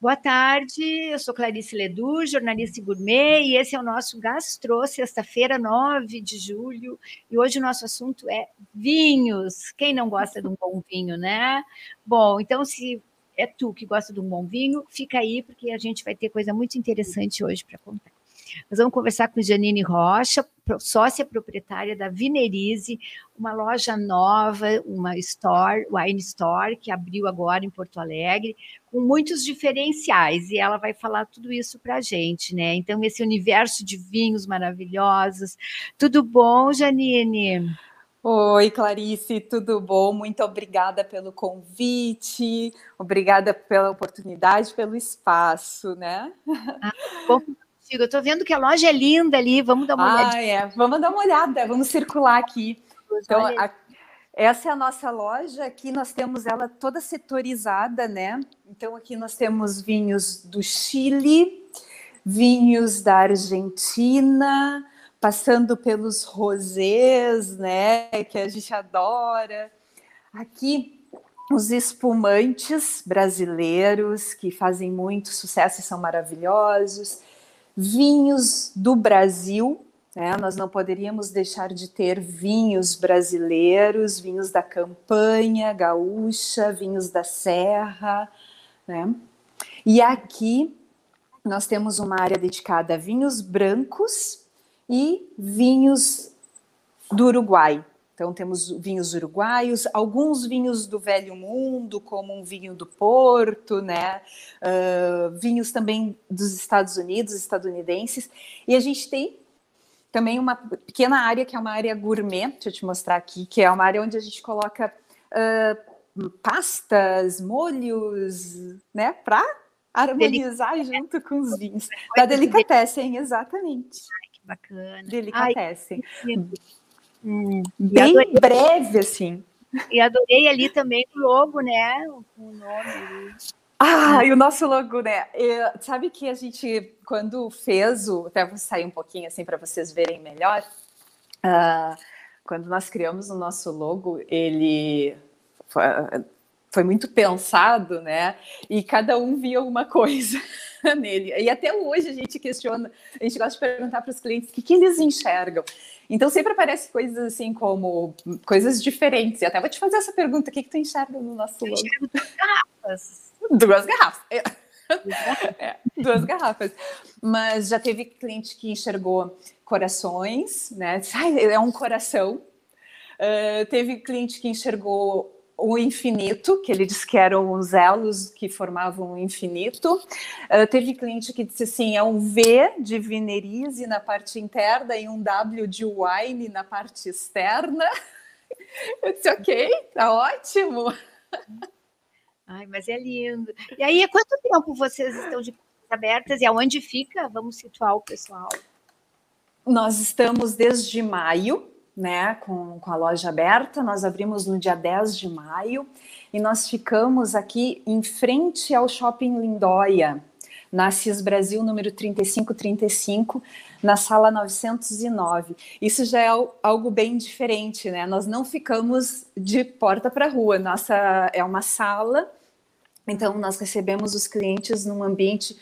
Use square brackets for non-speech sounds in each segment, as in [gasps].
Boa tarde, eu sou Clarice Ledur, jornalista gourmet, e esse é o nosso Gastro, sexta-feira, 9 de julho, e hoje o nosso assunto é vinhos. Quem não gosta de um bom vinho, né? Bom, então se é tu que gosta de um bom vinho, fica aí, porque a gente vai ter coisa muito interessante hoje para contar. Nós vamos conversar com Janine Rocha, sócia proprietária da Vinerize, uma loja nova, uma store, wine store, que abriu agora em Porto Alegre, com muitos diferenciais, e ela vai falar tudo isso para a gente, né? Então, esse universo de vinhos maravilhosos. Tudo bom, Janine? Oi, Clarice, tudo bom? Muito obrigada pelo convite, obrigada pela oportunidade, pelo espaço, né? Ah, bom contigo. Eu estou vendo que a loja é linda ali. Vamos dar uma olhada. Ah, é. Vamos dar uma olhada. Vamos circular aqui. Então, a, essa é a nossa loja. Aqui nós temos ela toda setorizada, né? Então, aqui nós temos vinhos do Chile, vinhos da Argentina, passando pelos rosés, né? Que a gente adora. Aqui os espumantes brasileiros que fazem muito sucesso e são maravilhosos vinhos do Brasil. Né? Nós não poderíamos deixar de ter vinhos brasileiros, vinhos da campanha gaúcha, vinhos da serra. Né? E aqui nós temos uma área dedicada a vinhos brancos e vinhos do Uruguai. Então, temos vinhos uruguaios, alguns vinhos do Velho Mundo, como um vinho do Porto, né? Uh, vinhos também dos Estados Unidos, estadunidenses. E a gente tem também uma pequena área, que é uma área gourmet, deixa eu te mostrar aqui, que é uma área onde a gente coloca uh, pastas, molhos, né? Para harmonizar junto com os vinhos. Da delicatessen, exatamente. Ai, que bacana. Delicatessen. Ai, Hum, bem breve, assim. E adorei ali também o logo, né? O nome ali. Ah, e o nosso logo, né? Eu, sabe que a gente, quando fez o. Até vou sair um pouquinho assim para vocês verem melhor. Uh, quando nós criamos o nosso logo, ele foi, muito pensado, né? E cada um via uma coisa [laughs] nele. E até hoje a gente questiona, a gente gosta de perguntar para os clientes o que, que eles enxergam. Então sempre aparece coisas assim como coisas diferentes. E até vou te fazer essa pergunta: o que, que tu enxerga no nosso logo? Duas garrafas. Duas garrafas. É, duas garrafas. Mas já teve cliente que enxergou corações, né? é um coração. Uh, teve cliente que enxergou o infinito, que ele disse que eram os elos que formavam o infinito. Uh, teve cliente que disse assim: é um V de Venerize na parte interna e um W de wine na parte externa. [laughs] Eu disse: ok, tá ótimo. Ai, mas é lindo. E aí, há quanto tempo vocês estão de portas abertas e aonde fica? Vamos situar o pessoal. Nós estamos desde maio, né, com, com a loja aberta. Nós abrimos no dia 10 de maio e nós ficamos aqui em frente ao Shopping Lindóia, na CIS Brasil, número 3535, na sala 909. Isso já é algo bem diferente, né? Nós não ficamos de porta para rua, nossa é uma sala, então nós recebemos os clientes num ambiente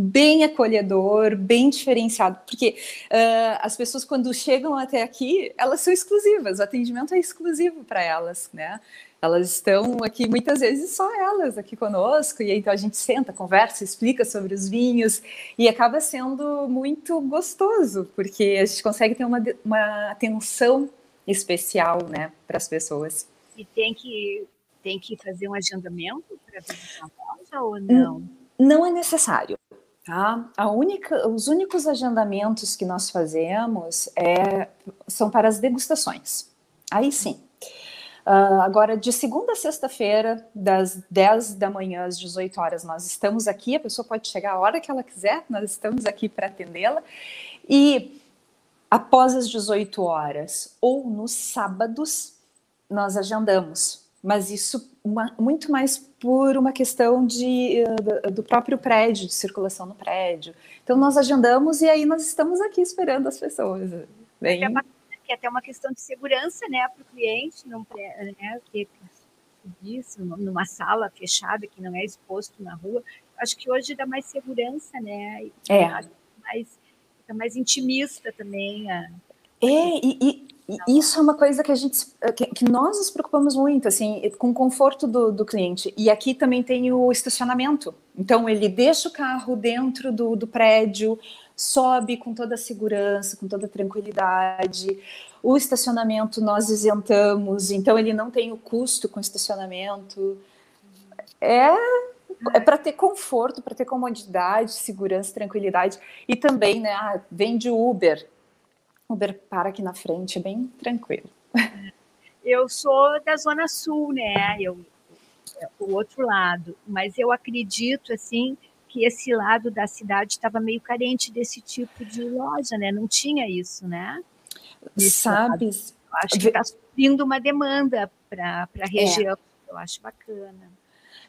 bem acolhedor, bem diferenciado, porque uh, as pessoas quando chegam até aqui, elas são exclusivas, o atendimento é exclusivo para elas, né? Elas estão aqui muitas vezes só elas aqui conosco, e então a gente senta, conversa, explica sobre os vinhos, e acaba sendo muito gostoso, porque a gente consegue ter uma, uma atenção especial, né, para as pessoas. E tem que, tem que fazer um agendamento para visitar a loja ou não? Não é necessário. Tá? A única, os únicos agendamentos que nós fazemos é, são para as degustações. Aí sim. Uh, agora, de segunda a sexta-feira, das 10 da manhã às 18 horas, nós estamos aqui. A pessoa pode chegar a hora que ela quiser, nós estamos aqui para atendê-la. E após as 18 horas ou nos sábados, nós agendamos mas isso uma, muito mais por uma questão de, uh, do próprio prédio, de circulação no prédio. Então nós agendamos e aí nós estamos aqui esperando as pessoas. Bem... É que é até uma questão de segurança, né, para o cliente, não, né, que disso, numa sala fechada que não é exposto na rua, acho que hoje dá mais segurança, né? É. Mais, fica mais intimista também. A... É, e, e, e, isso é uma coisa que a gente, que, que, nós nos preocupamos muito, assim, com o conforto do, do, cliente. E aqui também tem o estacionamento. Então ele deixa o carro dentro do, do prédio, sobe com toda a segurança, com toda a tranquilidade. O estacionamento nós isentamos, então ele não tem o custo com estacionamento. É é para ter conforto, para ter comodidade, segurança, tranquilidade. E também, né, ah, vem de Uber. Uber para aqui na frente, é bem tranquilo. Eu sou da Zona Sul, né? Eu, é, o outro lado. Mas eu acredito, assim, que esse lado da cidade estava meio carente desse tipo de loja, né? Não tinha isso, né? Sabes? Acho que está subindo uma demanda para a é. região. É. Eu acho bacana.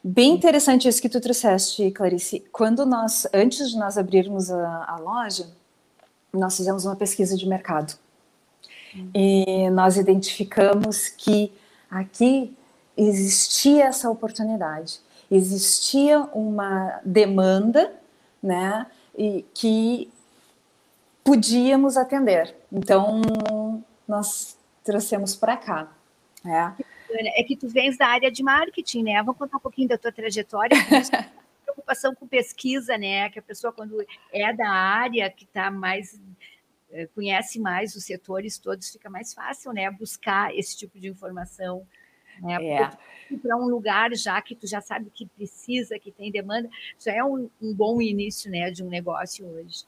Bem interessante isso que tu trouxeste, Clarice. Quando nós, antes de nós abrirmos a, a loja, nós fizemos uma pesquisa de mercado. Uhum. E nós identificamos que aqui existia essa oportunidade, existia uma demanda, né, e que podíamos atender. Então, nós trouxemos para cá. Né? é que tu vens da área de marketing, né? Vamos contar um pouquinho da tua trajetória. [laughs] preocupação com pesquisa, né? Que a pessoa, quando é da área, que está mais eh, conhece mais os setores todos, fica mais fácil, né? Buscar esse tipo de informação. Né? É. Para um lugar já que tu já sabe que precisa, que tem demanda, já é um, um bom início, né, de um negócio hoje.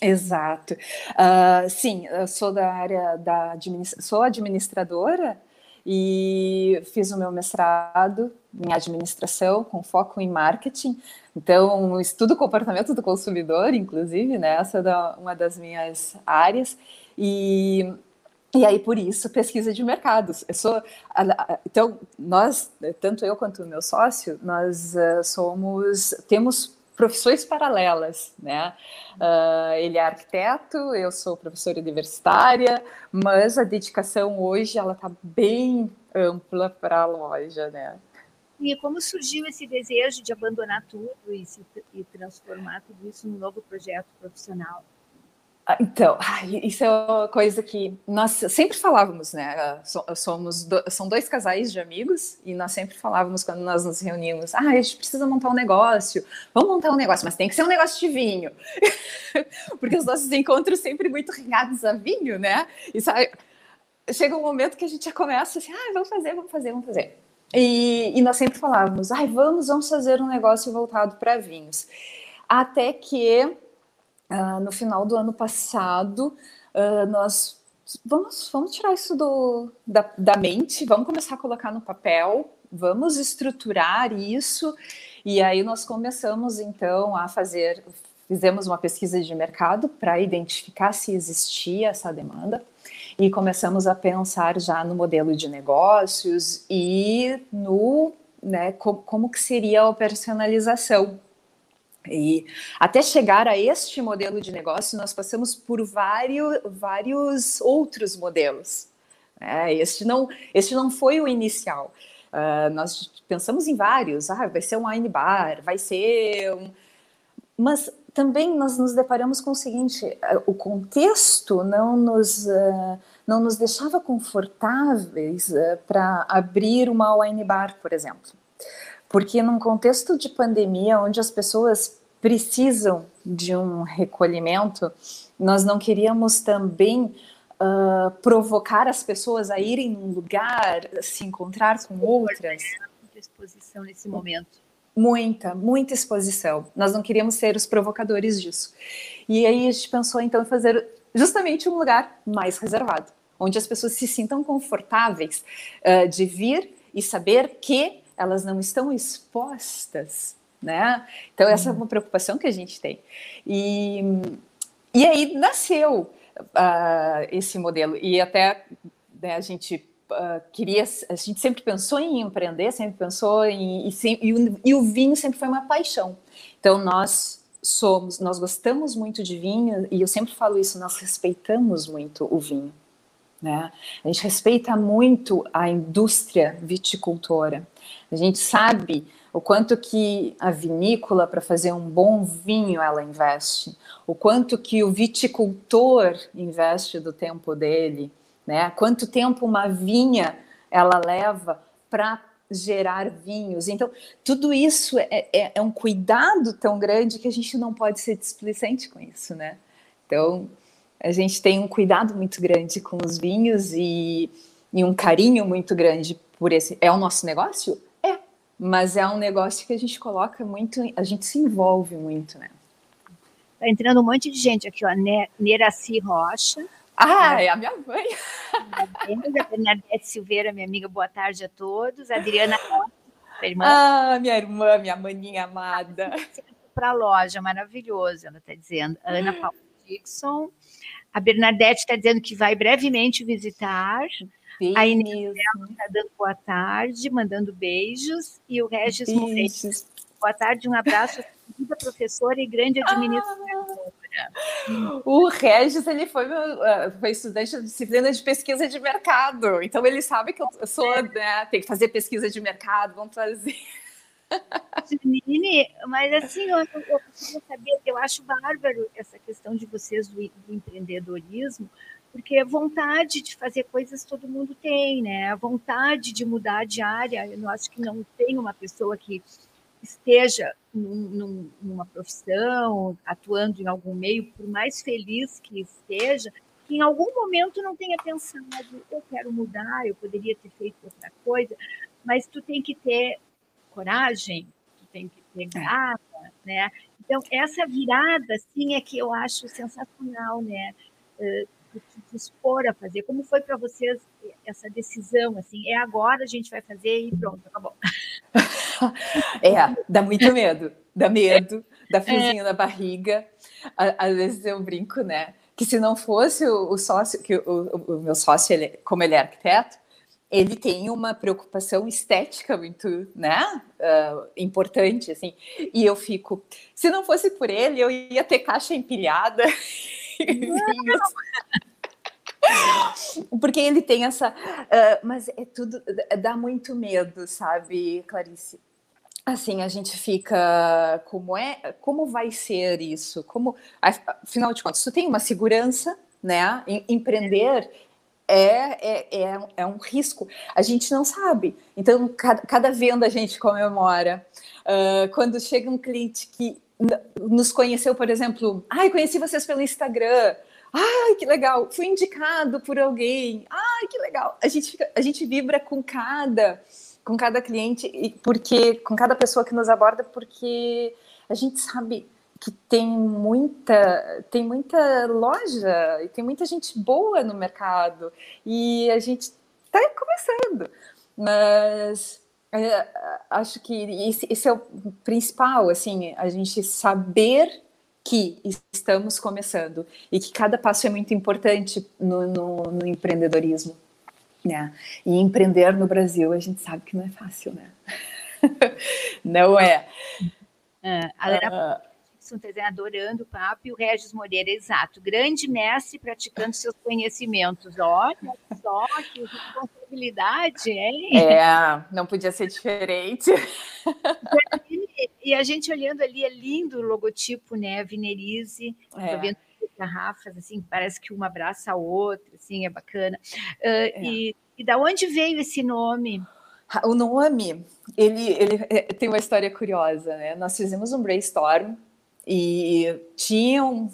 Exato. Uh, sim, eu sou da área da administração, sou administradora e fiz o meu mestrado em administração com foco em marketing. Então, estudo comportamento do consumidor, inclusive, né? Essa é uma das minhas áreas. E, e aí, por isso, pesquisa de mercados. Eu sou, então, nós, tanto eu quanto o meu sócio, nós uh, somos, temos profissões paralelas, né? Uh, ele é arquiteto, eu sou professora universitária, mas a dedicação hoje ela está bem ampla para a loja, né? E como surgiu esse desejo de abandonar tudo e, se, e transformar tudo isso num novo projeto profissional? Ah, então, [laughs] isso é uma coisa que nós sempre falávamos, né? Ah, somos são dois casais de amigos e nós sempre falávamos quando nós nos reuníamos: ah, a gente precisa montar um negócio, vamos montar um negócio, mas tem que ser um negócio de vinho, [laughs] porque os nossos encontros sempre muito regados a vinho, né? E sabe, chega um momento que a gente já começa assim: ah, vamos fazer, vamos fazer, vamos fazer. E, e nós sempre falávamos: ah, vamos, vamos fazer um negócio voltado para vinhos. Até que Uh, no final do ano passado, uh, nós vamos, vamos tirar isso do, da, da mente, vamos começar a colocar no papel, vamos estruturar isso. E aí nós começamos então a fazer, fizemos uma pesquisa de mercado para identificar se existia essa demanda e começamos a pensar já no modelo de negócios e no né, como, como que seria a operacionalização e até chegar a este modelo de negócio, nós passamos por vários, vários outros modelos. É, este, não, este não foi o inicial. Uh, nós pensamos em vários. Ah, vai ser um wine bar, vai ser um... Mas também nós nos deparamos com o seguinte: uh, o contexto não nos, uh, não nos deixava confortáveis para abrir uma wine bar, por exemplo. Porque num contexto de pandemia, onde as pessoas precisam de um recolhimento, nós não queríamos também uh, provocar as pessoas a irem num lugar, se encontrar com outras. Muita exposição nesse momento. Muita, muita exposição. Nós não queríamos ser os provocadores disso. E aí a gente pensou então em fazer justamente um lugar mais reservado, onde as pessoas se sintam confortáveis uh, de vir e saber que elas não estão expostas, né? Então essa é uma preocupação que a gente tem. E, e aí nasceu uh, esse modelo e até né, a gente uh, queria, a gente sempre pensou em empreender, sempre pensou em e, e, o, e o vinho sempre foi uma paixão. Então nós somos, nós gostamos muito de vinho e eu sempre falo isso, nós respeitamos muito o vinho. Né? A gente respeita muito a indústria viticultora. A gente sabe o quanto que a vinícola para fazer um bom vinho ela investe, o quanto que o viticultor investe do tempo dele, né? Quanto tempo uma vinha ela leva para gerar vinhos. Então, tudo isso é, é, é, um cuidado tão grande que a gente não pode ser displicente com isso, né? Então, a gente tem um cuidado muito grande com os vinhos e, e um carinho muito grande por esse. É o nosso negócio? Mas é um negócio que a gente coloca muito, a gente se envolve muito, né? Tá entrando um monte de gente aqui, ó. Neraci Rocha. Ah, é a minha mãe. A Bernadette Silveira, minha amiga, boa tarde a todos. A Adriana irmã. Ah, minha irmã, minha maninha amada. Para a loja, maravilhoso, ela está dizendo. Ana Paula Dixon. A Bernadette está dizendo que vai brevemente visitar. Sim, a Inês está dando boa tarde, mandando beijos. E o Regis Moreira. Boa tarde, um abraço, querida professora e grande administradora. Ah, o Regis, ele foi, meu, ah, foi estudante de disciplina de pesquisa de mercado. Então, ele sabe que eu sou, né, tem que fazer pesquisa de mercado, vamos fazer. Janine, mas assim, eu, eu saber, eu acho bárbaro essa questão de vocês do, do empreendedorismo, porque a vontade de fazer coisas todo mundo tem, né? A vontade de mudar de área, eu acho que não tem uma pessoa que esteja num, num, numa profissão, atuando em algum meio, por mais feliz que esteja, que em algum momento não tenha pensado, eu quero mudar, eu poderia ter feito outra coisa, mas tu tem que ter coragem, tu tem que ter é. garra, né? Então, essa virada, assim, é que eu acho sensacional, né? Uh, te expor a fazer. Como foi para vocês essa decisão? Assim, é agora a gente vai fazer e pronto, acabou. [laughs] é, dá muito medo, dá medo, dá friozinho é. na barriga. Às vezes eu brinco, né? Que se não fosse o, o sócio, que o, o, meu sócio, ele, como ele é arquiteto, ele tem uma preocupação estética muito, né, uh, importante, assim, e eu fico, se não fosse por ele, eu ia ter caixa empilhada, [laughs] [laughs] porque ele tem essa, uh, mas é tudo, dá muito medo, sabe, Clarice? assim a gente fica como é como vai ser isso como afinal de contas tu tem uma segurança né empreender é, é, é, é, um risco. A gente não sabe. Então, cada, cada venda a gente comemora. Uh, quando chega um cliente que nos conheceu, por exemplo, ai, conheci vocês pelo Instagram. Ai, que legal! Fui indicado por alguém. Ai, que legal! A gente, fica, a gente vibra com cada com cada cliente e porque com cada pessoa que nos aborda porque a gente sabe que tem muita tem muita loja e tem muita gente boa no mercado e a gente está começando mas é, acho que esse, é o principal assim a gente saber que estamos começando e que cada passo é muito importante no, no, no empreendedorismo né? E empreender no Brasil, a gente sabe que não é fácil, né? [laughs] não é. é a uh, adorando o papo, e o Regis Moreira, exato, grande mestre praticando seus conhecimentos. Olha só que responsabilidade, hein? É, não podia ser diferente. E, a gente olhando ali, é lindo o logotipo, né? Vinerize, é. vendo garrafas, assim, parece que uma abraça a outra, assim, é bacana. Uh, é. E, e da onde veio esse nome? O nome, ele, ele é, tem uma história curiosa, né? Nós fizemos um brainstorm e tinham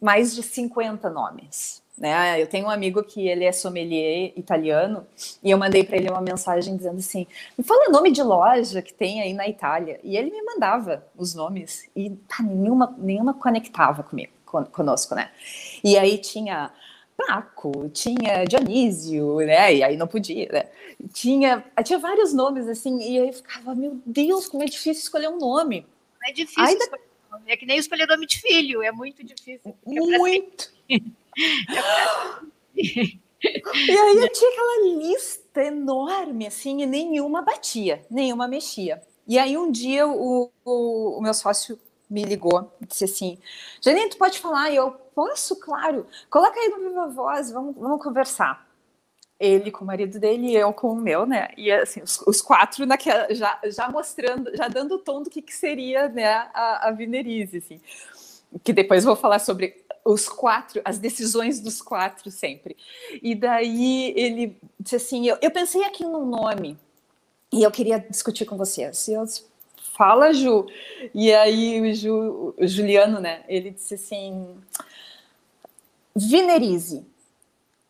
mais de 50 nomes. Né? Eu tenho um amigo que ele é sommelier italiano e eu mandei para ele uma mensagem dizendo assim: me fala nome de loja que tem aí na Itália. E ele me mandava os nomes e tá, nenhuma, nenhuma conectava comigo conosco, né? E aí tinha Paco, tinha Dionísio, né? E aí não podia, né? Tinha, tinha vários nomes assim, e aí ficava, meu Deus, como é difícil escolher um nome. É difícil. É que nem escolher nome de filho, é muito difícil. Muito. [laughs] É e aí eu tinha aquela lista enorme, assim, e nenhuma batia, nenhuma mexia. E aí um dia o, o, o meu sócio me ligou e disse assim: Janine, tu pode falar? E eu posso, claro. Coloca aí no Viva Voz, vamos, vamos conversar. Ele com o marido dele e eu com o meu, né? E assim, os, os quatro naquela, já, já mostrando, já dando o tom do que, que seria né, a, a Vinerize, assim. Que depois vou falar sobre os quatro, as decisões dos quatro sempre. E daí ele disse assim: eu, eu pensei aqui num nome e eu queria discutir com vocês. E eu disse, fala, Ju. E aí o, Ju, o Juliano, né? Ele disse assim: Vinerize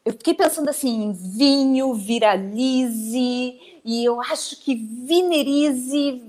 eu fiquei pensando assim, vinho, viralize, e eu acho que vinerize,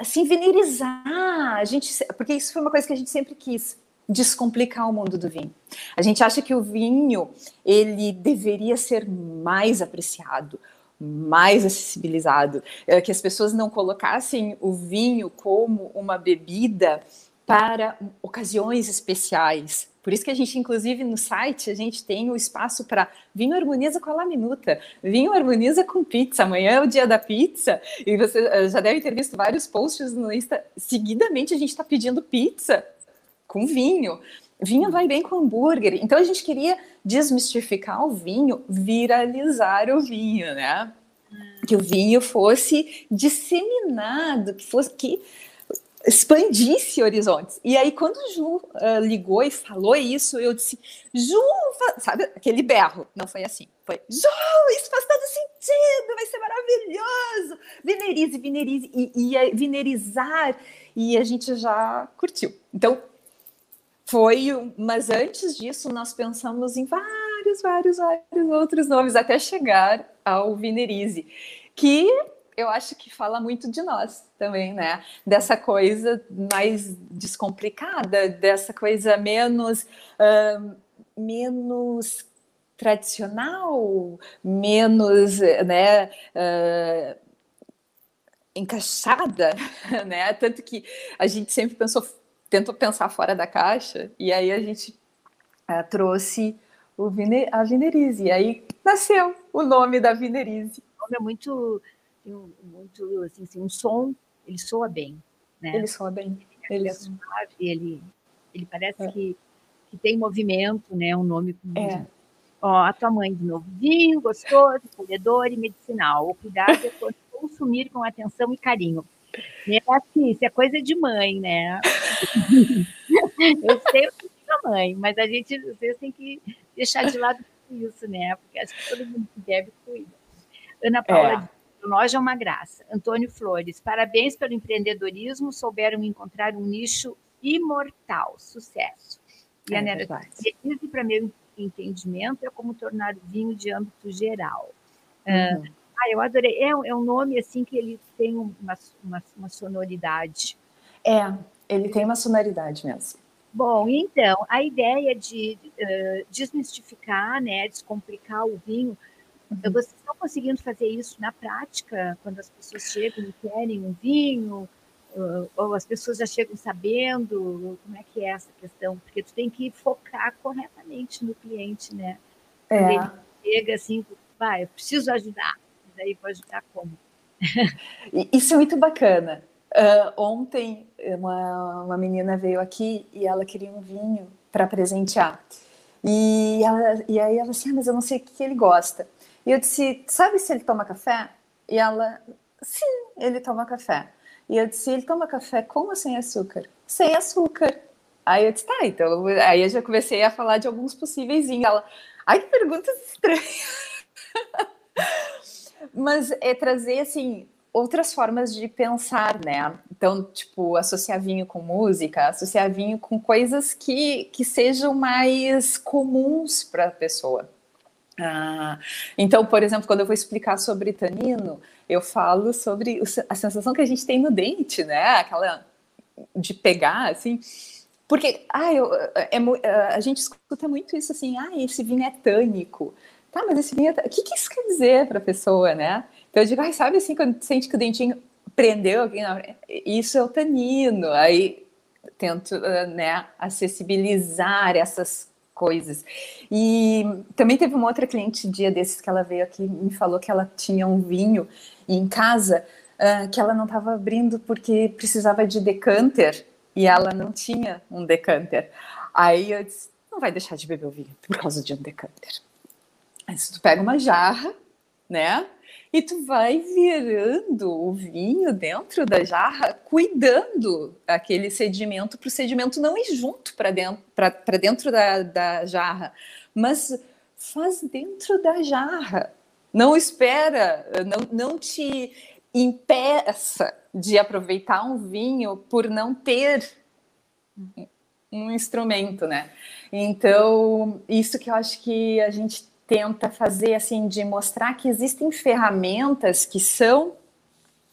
assim, vinerizar, a gente, porque isso foi uma coisa que a gente sempre quis, descomplicar o mundo do vinho. A gente acha que o vinho, ele deveria ser mais apreciado, mais acessibilizado, é, que as pessoas não colocassem o vinho como uma bebida para ocasiões especiais, por isso que a gente, inclusive, no site, a gente tem o espaço para vinho harmoniza com a laminuta, vinho harmoniza com pizza. Amanhã é o dia da pizza e você eh, já deve ter visto vários posts no Insta. Seguidamente, a gente está pedindo pizza com vinho. Vinho vai bem com hambúrguer. Então, a gente queria desmistificar o vinho, viralizar o vinho, né? Que o vinho fosse disseminado, que fosse que expandisse horizontes. E aí, quando o Ju uh, ligou e falou isso, eu disse, Ju, sabe aquele berro? Não foi assim. Foi, Ju, isso faz todo sentido, vai ser maravilhoso. Venerize, venerize. E, e venerizar. E a gente já curtiu. Então, foi, mas antes disso, nós pensamos em vários, vários, vários outros nomes, até chegar ao Venerize, que eu acho que fala muito de nós também, né? Dessa coisa mais descomplicada, dessa coisa menos, uh, menos tradicional, menos, né? Uh, encaixada, [laughs] né? Tanto que a gente sempre pensou, tentou pensar fora da caixa, e aí a gente uh, trouxe o Vine, a Vinerize, e aí nasceu o nome da Vinerize. O nome é muito tem um, muito assim, assim, um som, ele soa bem, né? Ele soa bem. Ele, é suave, ele, ele parece é. que, que tem movimento, né? Um nome com é. Ó, a tua mãe de novo, vinho, gostoso, colhedor e medicinal. O cuidado é [laughs] consumir com atenção e carinho. É assim, isso é coisa de mãe, né? [laughs] Eu sei o que é mãe, mas a gente, vocês têm que deixar de lado isso, né? Porque acho que todo mundo que bebe cuida. Ana Paula é. Nós é uma graça. Antônio Flores, parabéns pelo empreendedorismo, souberam encontrar um nicho imortal. Sucesso. E é a Nera diz, para meu entendimento, é como tornar o vinho de âmbito geral. Ah, uhum. Ah, eu adorei. É, é, um nome assim que ele tem uma, uma, uma sonoridade. É, ele tem uma sonoridade mesmo. Bom, então, a ideia de uh, desmistificar, né, descomplicar o vinho, Uhum. Vocês estão conseguindo fazer isso na prática, quando as pessoas chegam e querem um vinho, ou as pessoas já chegam sabendo como é que é essa questão? Porque tu tem que focar corretamente no cliente, né? É. Ele chega assim, vai, eu preciso ajudar. E daí vou ajudar como? Isso é muito bacana. Uh, ontem, uma, uma menina veio aqui e ela queria um vinho para presentear. E, ela, e aí ela assim, ah, mas eu não sei o que ele gosta. E eu disse, sabe se ele toma café? E ela, sim, ele toma café. E eu disse, ele toma café com ou sem açúcar? Sem açúcar. Aí eu disse, tá, então. Aí eu já comecei a falar de alguns possíveis. E ela, ai, que perguntas estranhas. [laughs] Mas é trazer, assim, outras formas de pensar, né? Então, tipo, associar vinho com música, associar vinho com coisas que, que sejam mais comuns para a pessoa. Ah, então, por exemplo, quando eu vou explicar sobre tanino, eu falo sobre a sensação que a gente tem no dente, né? Aquela de pegar, assim. Porque ah, eu, é, é, a gente escuta muito isso assim, ah, esse vinho é tânico. Tá, mas esse vinho é... O que, que isso quer dizer para a pessoa, né? Então eu digo, ah, sabe assim, quando sente que o dentinho prendeu, isso é o tanino. Aí tento né, acessibilizar essas coisas. E também teve uma outra cliente dia desses que ela veio aqui me falou que ela tinha um vinho em casa uh, que ela não estava abrindo porque precisava de decanter e ela não tinha um decanter. Aí eu disse, não vai deixar de beber o vinho por causa de um decanter. Aí, tu pega uma jarra, né? E tu vai virando o vinho dentro da jarra, cuidando aquele sedimento para o sedimento não ir junto para dentro, dentro da, da jarra, mas faz dentro da jarra. Não espera, não, não te impeça de aproveitar um vinho por não ter um instrumento, né? Então, isso que eu acho que a gente tenta fazer, assim, de mostrar que existem ferramentas que são,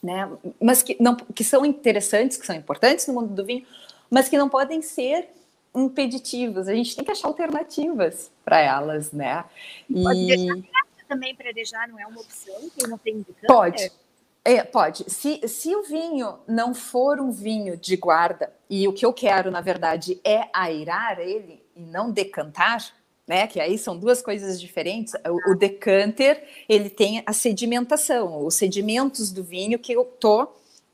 né, mas que, não, que são interessantes, que são importantes no mundo do vinho, mas que não podem ser impeditivas. A gente tem que achar alternativas para elas, né? E... Pode deixar também para arejar, não é uma opção? Quem não tem Pode. É, pode. Se, se o vinho não for um vinho de guarda, e o que eu quero, na verdade, é airar ele e não decantar, né? Que aí são duas coisas diferentes. O, o decanter, ele tem a sedimentação, os sedimentos do vinho que eu tô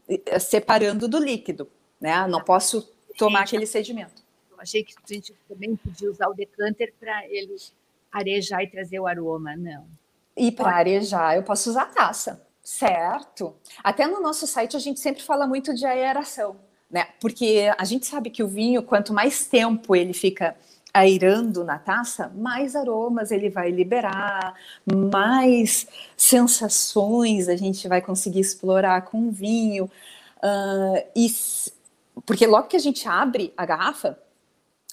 eh, separando do líquido, né? Não posso tomar aquele sedimento. Eu achei que a gente também podia usar o decanter para ele arejar e trazer o aroma, não. E para arejar, eu posso usar taça. Certo. Até no nosso site a gente sempre fala muito de aeração, né? Porque a gente sabe que o vinho, quanto mais tempo ele fica airando na taça, mais aromas ele vai liberar, mais sensações a gente vai conseguir explorar com o vinho. Uh, e, porque logo que a gente abre a garrafa,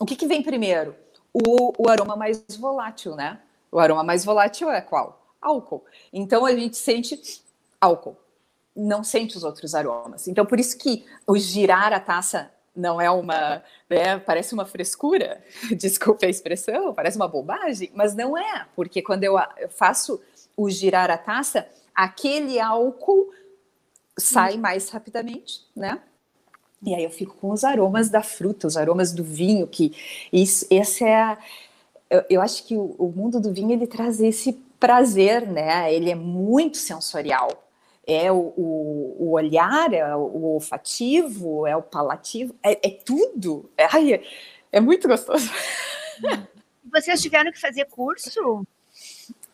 o que, que vem primeiro? O, o aroma mais volátil, né? O aroma mais volátil é qual? Álcool. Então a gente sente álcool. Não sente os outros aromas. Então, por isso que o girar a taça não é uma. Né, parece uma frescura, [laughs] desculpe a expressão, parece uma bobagem, mas não é, porque quando eu faço o girar a taça, aquele álcool sai mais rapidamente, né? E aí eu fico com os aromas da fruta, os aromas do vinho, que isso, essa é a, eu, eu acho que o, o, mundo do vinho ele traz esse prazer, né? Ele é muito sensorial é o, o, o, olhar, é o olfativo, é o palativo, é, é tudo. É, ai, é, é, muito gostoso. Vocês tiveram que fazer curso?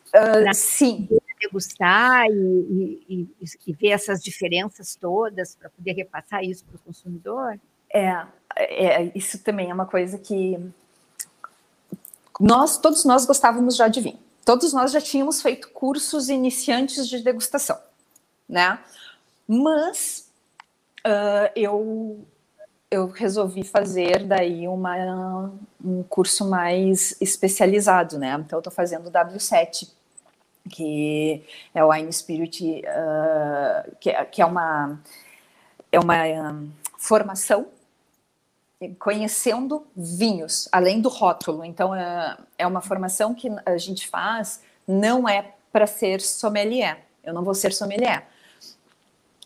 Uh, sim. Degustar e, e, e, ver essas diferenças todas para poder repassar isso para o consumidor? É, é, isso também é uma coisa que nós, todos nós gostávamos já de vinho. Todos nós já tínhamos feito cursos iniciantes de degustação né? Mas uh, eu eu resolvi fazer daí uma, um curso mais especializado, né? Então, eu estou fazendo o W7, que é o Wine Spirit, uh, que, é, que, é uma, é uma um, formação conhecendo vinhos, além do rótulo. Então, é, é uma formação que a gente faz, não é para ser sommelier. Eu não vou ser sommelier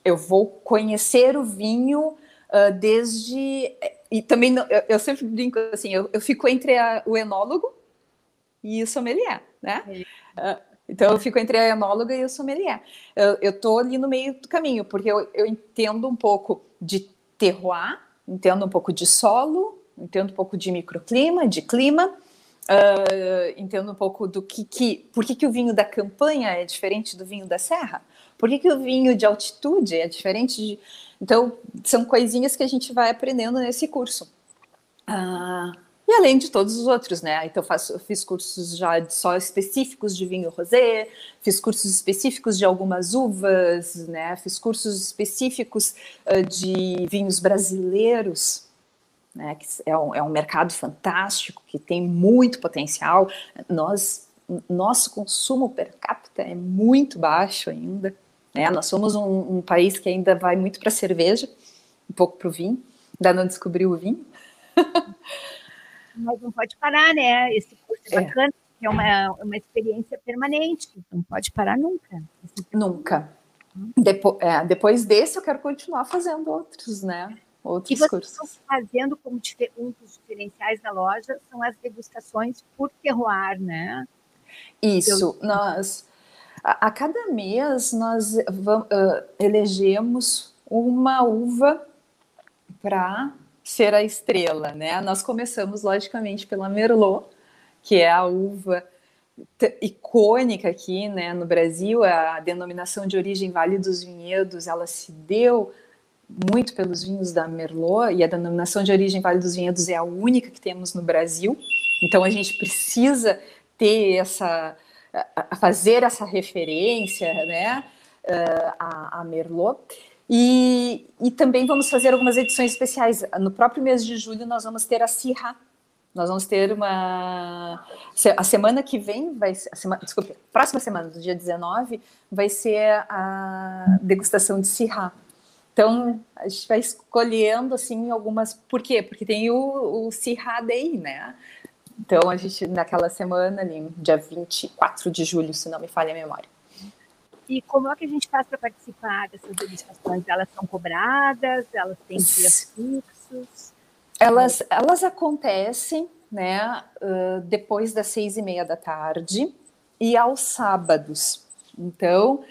eu vou conhecer o vinho uh, desde. E também, eu, eu, sempre brinco assim, eu, eu fico entre a, o enólogo e o sommelier, né? Uh, então, eu fico entre a enóloga e o sommelier. Eu estou ali no meio do caminho, porque eu, eu entendo um pouco de terroir, entendo um pouco de solo, entendo um pouco de microclima, de clima, uh, entendo um pouco do que, que por que, que o vinho da campanha é diferente do vinho da serra, por que, que o vinho de altitude é diferente de. Então, são coisinhas que a gente vai aprendendo nesse curso. Ah, e além de todos os outros, né? Então, eu, faço, fiz cursos já só específicos de vinho rosé, fiz cursos específicos de algumas uvas, né? Fiz cursos específicos uh, de vinhos brasileiros, né? Que é um, é um mercado fantástico, que tem muito potencial. Nós, nosso consumo per capita é muito baixo ainda. Né? Nós somos um, um país que ainda vai muito para a cerveja, um pouco para o vinho, ainda não descobriu o vinho. [laughs] Mas não pode parar, né? Esse curso é, é. bacana, é uma, uma experiência permanente, não pode parar nunca. Nunca. Depo é, depois desse, eu quero continuar fazendo outros, né? Outros e cursos. Estão fazendo como um dos diferenciais da loja são as degustações por terroir, né? Isso, eu... nós a, cada mês nós vamos, uh, elegemos uma uva para ser a estrela, né? Nós começamos logicamente pela Merlot, que é a uva icônica aqui, né, no Brasil, a denominação de origem Vale dos Vinhedos, ela se deu muito pelos vinhos da Merlot e a denominação de origem Vale dos Vinhedos é a única que temos no Brasil. Então a gente precisa ter essa a fazer essa referência, né, a, a Merlot. E, e, também vamos fazer algumas edições especiais. No próprio mês de julho nós vamos ter a Sirra. Nós vamos ter uma a semana que vem vai ser, a semana, desculpe, próxima semana, do dia 19, vai ser a degustação de Sirra. Então, a gente vai escolhendo assim algumas. Por quê? Porque tem o, o Sirra Day, né? Então, a gente, naquela semana, ali, dia 24 de julho, se não me falha a memória. E como é que a gente faz para participar dessas degustações? Elas são cobradas? Elas têm dias fixos? Elas, elas acontecem né, depois das seis e meia da tarde e aos sábados. Então,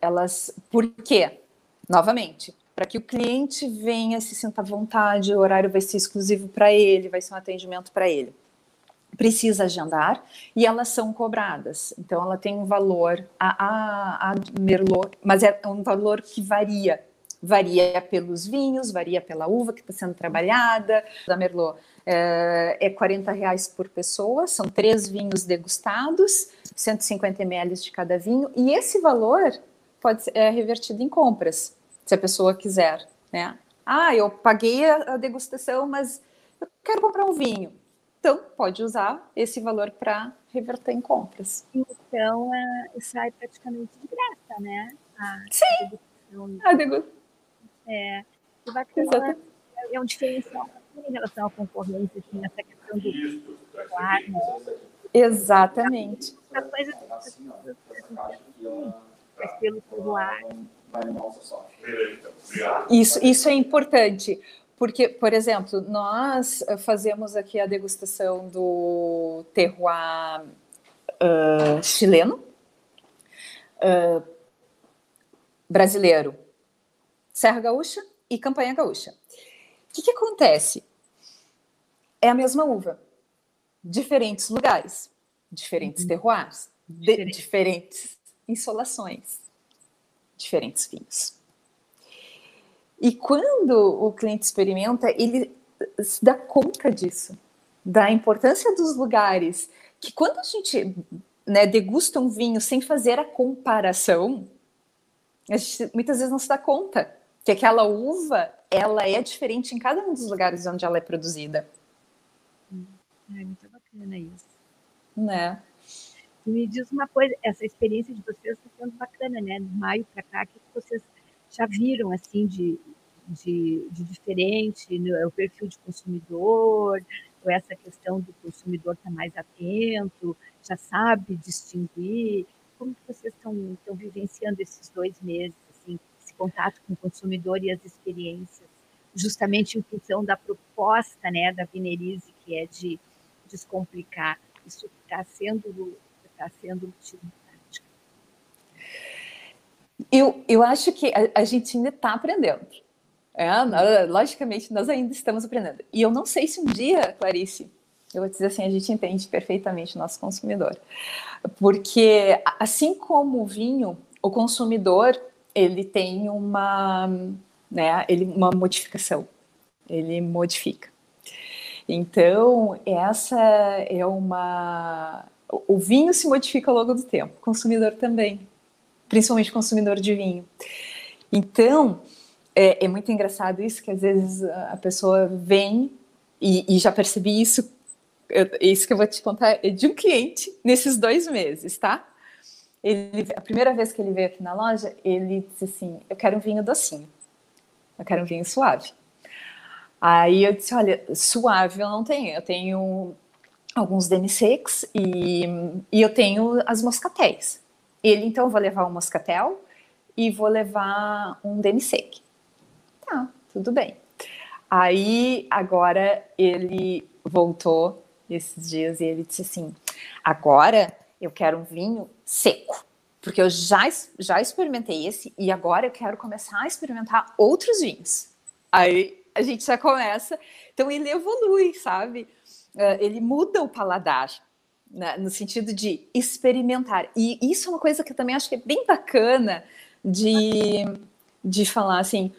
elas. Por quê? Novamente, para que o cliente venha se sinta à vontade, o horário vai ser exclusivo para ele, vai ser um atendimento para ele. Precisa agendar e elas são cobradas. Então, ela tem um valor, a, a, a Merlot, mas é um valor que varia. Varia pelos vinhos, varia pela uva que está sendo trabalhada. Da Merlot é, é 40 reais por pessoa, são três vinhos degustados, 150 ml de cada vinho, e esse valor pode ser é revertido em compras se a pessoa quiser, né? Ah, eu paguei a, degustação, mas eu quero comprar um vinho. Então, pode usar esse valor para reverter em compras. Então, é, sai praticamente de graça, né? A Sim, a degustação. É, bacana, é um diferencial em relação à concorrência, assim, essa questão do celular, né? Exatamente. As coisas, mas pelo celular, isso, isso é importante, porque, por exemplo, nós eh, fazemos aqui a degustação do terroir uh, chileno, uh, brasileiro, Serra Gaúcha e Campanha Gaúcha. O que, que acontece? É a mesma uva, diferentes lugares, diferentes uhum. terroirs, de, diferentes insolações diferentes vinhos. E quando o cliente experimenta, ele se dá conta disso, da importância dos lugares, que quando a gente né, degusta um vinho sem fazer a comparação, a gente muitas vezes não se dá conta que aquela uva ela é diferente em cada um dos lugares onde ela é produzida. É muito bacana isso. Né? Me diz uma coisa, essa experiência de vocês está sendo bacana, né? Do maio para cá, o que vocês já viram, assim, de, de, de diferente, né? o perfil de consumidor, essa questão do consumidor estar tá mais atento, já sabe distinguir? Como que vocês estão, estão vivenciando esses dois meses, assim, esse contato com o consumidor e as experiências? Justamente em função da proposta, né, da Vinerize, que é de descomplicar. Isso está sendo está sendo prática? Eu, eu acho que a, a gente ainda está aprendendo. É, logicamente, nós ainda estamos aprendendo. E eu não sei se um dia, Clarice, eu vou dizer assim, a gente entende perfeitamente o nosso consumidor. Porque, assim como o vinho, o consumidor, ele tem uma, né, ele, uma modificação. Ele modifica. Então, essa é uma o vinho se modifica ao longo do tempo, o consumidor também, principalmente consumidor de vinho. Então, é, é, muito engraçado isso, que às vezes a pessoa vem, e, e já percebi isso, eu, isso que eu vou te contar é de um cliente nesses dois meses, tá? Ele, a primeira vez que ele veio aqui na loja, ele disse assim: Eu quero um vinho docinho, eu quero um vinho suave. Aí eu disse: Olha, suave eu não tenho, eu tenho alguns demi-secs e, e eu tenho as moscatéis. Ele, então, vou levar um moscatel e vou levar um demi-sec. Tá, tudo bem. Aí, agora, ele voltou esses dias e ele disse assim, agora eu quero um vinho seco, porque eu já, já experimentei esse e agora eu quero começar a experimentar outros vinhos. Aí a gente já começa, então ele evolui, sabe? Uh, ele muda o paladar. né, no sentido de experimentar. E isso é uma coisa que eu também acho que é bem bacana de, de falar assim,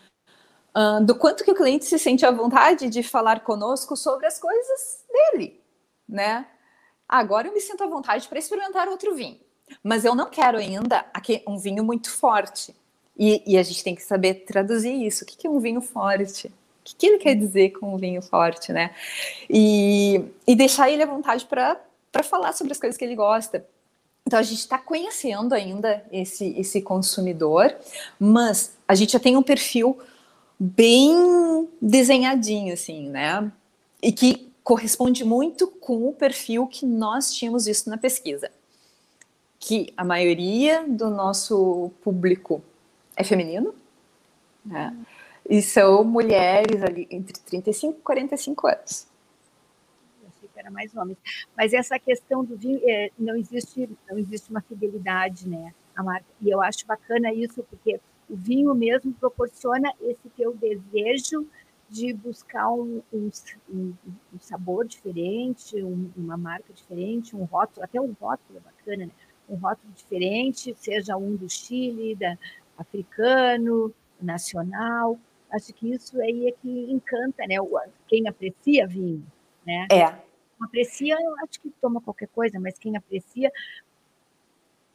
uh, do quanto que o cliente se sente à vontade de falar conosco sobre as coisas dele, né? Agora eu me sinto à vontade para experimentar outro vinho, mas eu não quero ainda um vinho muito forte. E, e, a gente tem que saber traduzir isso. O que é um vinho forte? O que ele quer dizer com um vinho forte, né? E, e deixar ele à vontade para falar sobre as coisas que ele gosta. Então a gente está conhecendo ainda esse, esse consumidor, mas a gente já tem um perfil bem desenhadinho, assim, né? E que corresponde muito com o perfil que nós tínhamos visto na pesquisa. Que a maioria do nosso público é feminino, né? E são mulheres ali entre 35 e 45 anos. Eu achei que era mais homens. Mas essa questão do vinho, é, não existe, não existe uma fidelidade, né? A marca. E eu acho bacana isso, porque o vinho mesmo proporciona esse teu desejo de buscar um, um, um, sabor diferente, uma marca diferente, um rótulo, até um rótulo é bacana, né? um rótulo diferente, seja um do Chile, da, africano, nacional. Acho que isso aí é que encanta, né? Quem aprecia vinho, né? É. Aprecia, eu acho que toma qualquer coisa, mas quem aprecia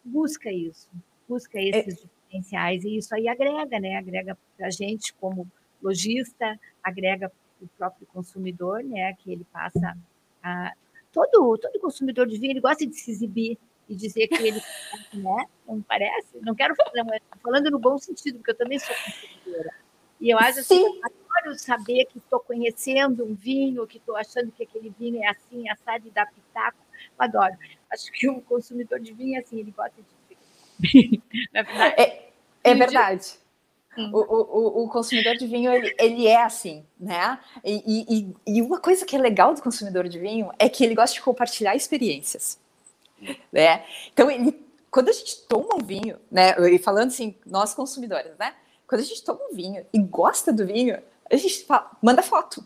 busca isso, busca é. esses é diferenciais, e isso aí agrega, né? Agrega para a gente como lojista, agrega o próprio consumidor, né? Que ele passa a... Todo, todo consumidor de vinho, ele gosta de se exibir e dizer que ele, [laughs] né? Não parece? Não quero falar, falando no bom sentido, porque eu também sou consumidora. E eu acho assim, Sim. adoro saber que estou conhecendo um vinho, que estou achando que aquele vinho é assim, assado e dá pitaco. Eu adoro. Acho que o consumidor de vinho é assim, ele gosta de [laughs] é, é verdade. O, o, o, consumidor de vinho ele, ele é assim, né? E, e, e, uma coisa que é legal do consumidor de vinho é que ele gosta de compartilhar experiências, né? Então ele, quando a gente toma um vinho, né? E falando assim, nós consumidores, né? Quando a gente toma um vinho e gosta do vinho, a gente fala, manda foto,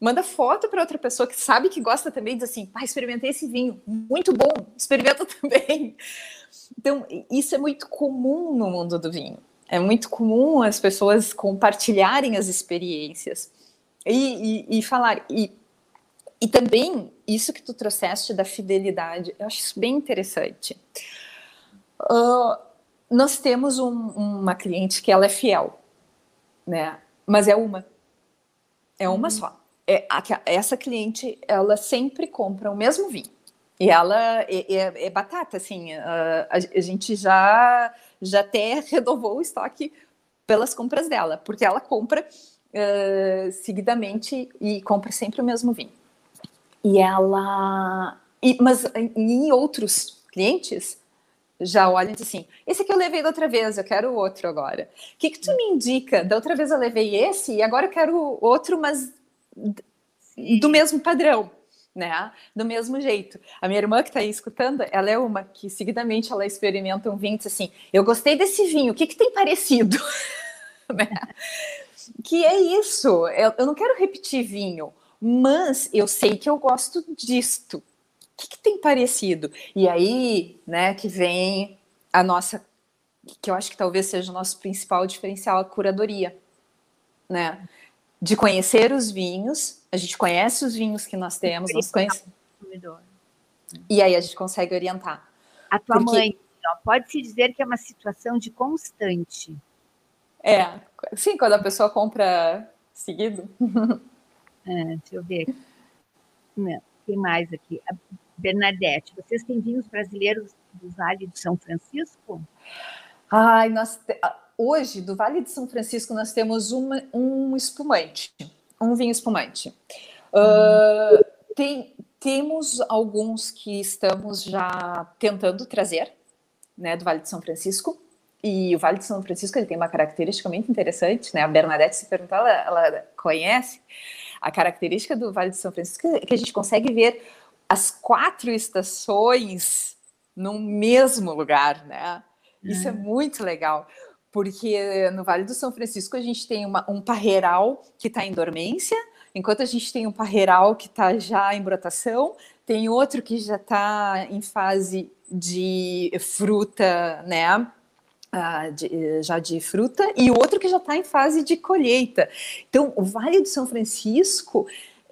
manda foto para outra pessoa que sabe que gosta também, diz assim, pai, experimentei esse vinho, muito bom, experimenta [laughs] também. Então, isso é muito comum no mundo do vinho. É muito comum as pessoas compartilharem as experiências e, e, e falar. E, e também, isso que tu trouxeste da fidelidade, eu acho isso bem interessante. Uh, nós temos um, uma cliente que ela é fiel, né? Mas é uma. É uma uhum. só. É, a, essa cliente, ela sempre compra o mesmo vinho. E ela é, é, é batata, assim, a, a, gente já, já até [laughs] renovou o estoque pelas compras dela, porque ela compra uh, seguidamente e compra sempre o mesmo vinho. E ela. E, mas em outros clientes já olham e dizem assim: esse aqui eu levei da outra vez, eu quero outro agora. O que, que tu me indica? Da outra vez eu levei esse e agora eu quero outro, mas do mesmo padrão né? Do mesmo jeito. A minha irmã que está aí escutando, ela é uma que seguidamente ela experimenta um vinho e diz assim: Eu gostei desse vinho, o que, que tem parecido? [laughs] né? Que é isso. Eu, eu, não quero repetir vinho, mas eu sei que eu gosto disto. O que, que tem parecido? E aí, né, que vem a nossa, que eu acho que talvez seja o nosso principal diferencial, a curadoria, né? De conhecer os vinhos a gente conhece os vinhos que nós temos, nós conhecemos. E aí a gente consegue orientar. A tua Porque... mãe, pode-se dizer que é uma situação de constante. É, sim, quando a pessoa compra seguido. [laughs] É, deixa eu ver. Não, tem mais aqui. Bernadette, vocês têm vinhos brasileiros do Vale de São Francisco? Ai, nós te... hoje, do Vale de São Francisco, nós temos uma, um espumante um vinho espumante. Uh, tem, temos alguns que estamos já tentando trazer, né, do Vale de São Francisco. E o Vale de São Francisco ele tem uma característica muito interessante, né? A Bernadette se perguntou, ela, ela conhece a característica do Vale de São Francisco que a gente consegue ver as quatro estações no mesmo lugar, né? Isso é uhum. muito legal porque no Vale do São Francisco a gente tem uma, um parreiral que está em dormência, enquanto a gente tem um parreiral que está já em brotação, tem outro que já está em fase de fruta, né? Uh, de, já de fruta, e outro que já está em fase de colheita. Então, o Vale do São Francisco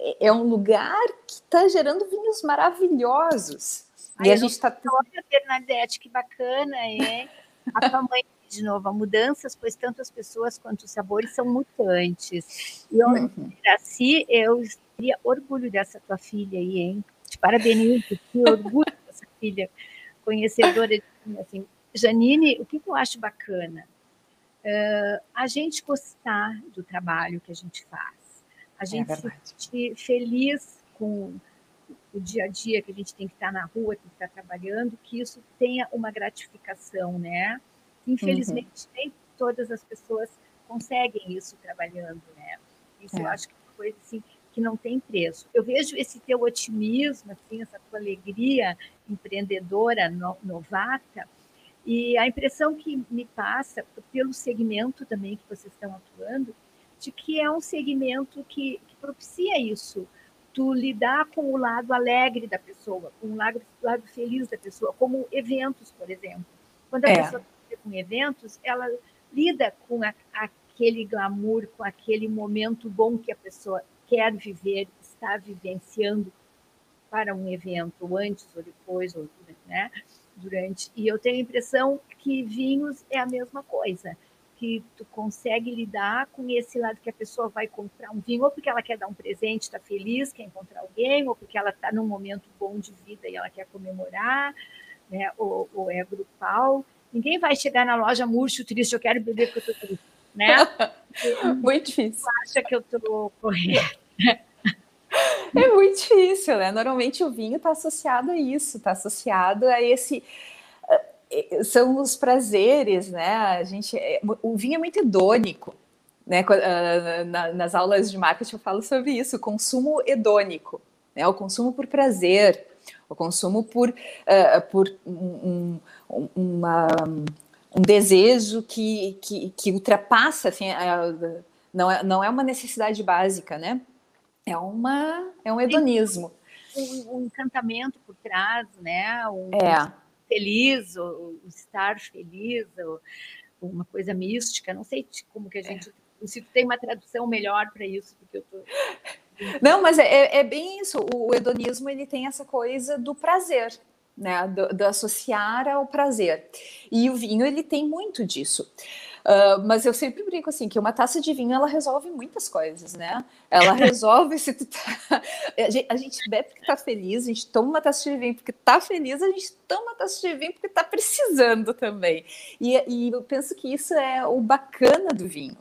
é, é um lugar que está gerando vinhos maravilhosos. Ai, e a gente está. Olha, Bernadette, que bacana, é. A tua mãe de novo, mudanças, pois tanto as pessoas quanto os sabores são mutantes. E eu, uhum. assim, eu teria orgulho dessa tua filha aí, hein? Te parabenizo, que orgulho [laughs] dessa filha conhecedora de assim. Janine, o que, que eu acho bacana? Uh, a gente gostar do trabalho que a gente faz, a é gente é se sentir feliz com o dia a dia que a gente tem que estar na rua, tem que estar trabalhando, que isso tenha uma gratificação, né? Infelizmente, uhum. nem todas as pessoas conseguem isso trabalhando, né? Isso é. eu acho que é uma coisa assim que não tem preço. Eu vejo esse teu otimismo, assim, essa tua alegria empreendedora, no, novata, e a impressão que me passa, pelo segmento também que vocês estão atuando, de que é um segmento que, que propicia isso, tu lidar com o lado alegre da pessoa, com o lado, lado feliz da pessoa, como eventos, por exemplo. Quando a é. pessoa com eventos, ela lida com a, aquele glamour, com aquele momento bom que a pessoa quer viver, está vivenciando para um evento, antes ou depois, ou, né, durante. E eu tenho a impressão que vinhos é a mesma coisa, que tu consegue lidar com esse lado que a pessoa vai comprar um vinho, ou porque ela quer dar um presente, está feliz, quer encontrar alguém, ou porque ela está num momento bom de vida e ela quer comemorar, né, ou, ou é grupal. Ninguém vai chegar na loja murcho, triste, eu quero beber porque eu estou triste, né? [laughs] muito difícil. acha que eu estou correta. É muito difícil, né? Normalmente o vinho está associado a isso, está associado a esse são os prazeres, né? A gente, é, o vinho é muito hedônico, né? Ah, nas aulas de marketing eu falo sobre isso, o consumo hedônico, né? O consumo por prazer, o consumo por, uh, por um, uma, um desejo que, que, que ultrapassa, assim, não, é, não é uma necessidade básica, né? É, uma, é um hedonismo. Um, um encantamento por trás, né? Um, é. Feliz, o, o estar feliz, o, uma coisa mística, não sei como que a gente... É. Se tem uma tradução melhor para isso do que eu estou... Não, mas é, é, é bem isso. O hedonismo ele tem essa coisa do prazer, né, do, do, associar ao prazer. E o vinho ele tem muito disso. Uh, mas eu sempre brinco assim que uma taça de vinho ela resolve muitas coisas, né? Ela [laughs] resolve se tu tá... [laughs] a gente bebe porque tá feliz, a gente toma uma taça de vinho porque tá feliz, a gente toma uma taça de vinho porque tá precisando também. E, e eu penso que isso é o bacana do vinho.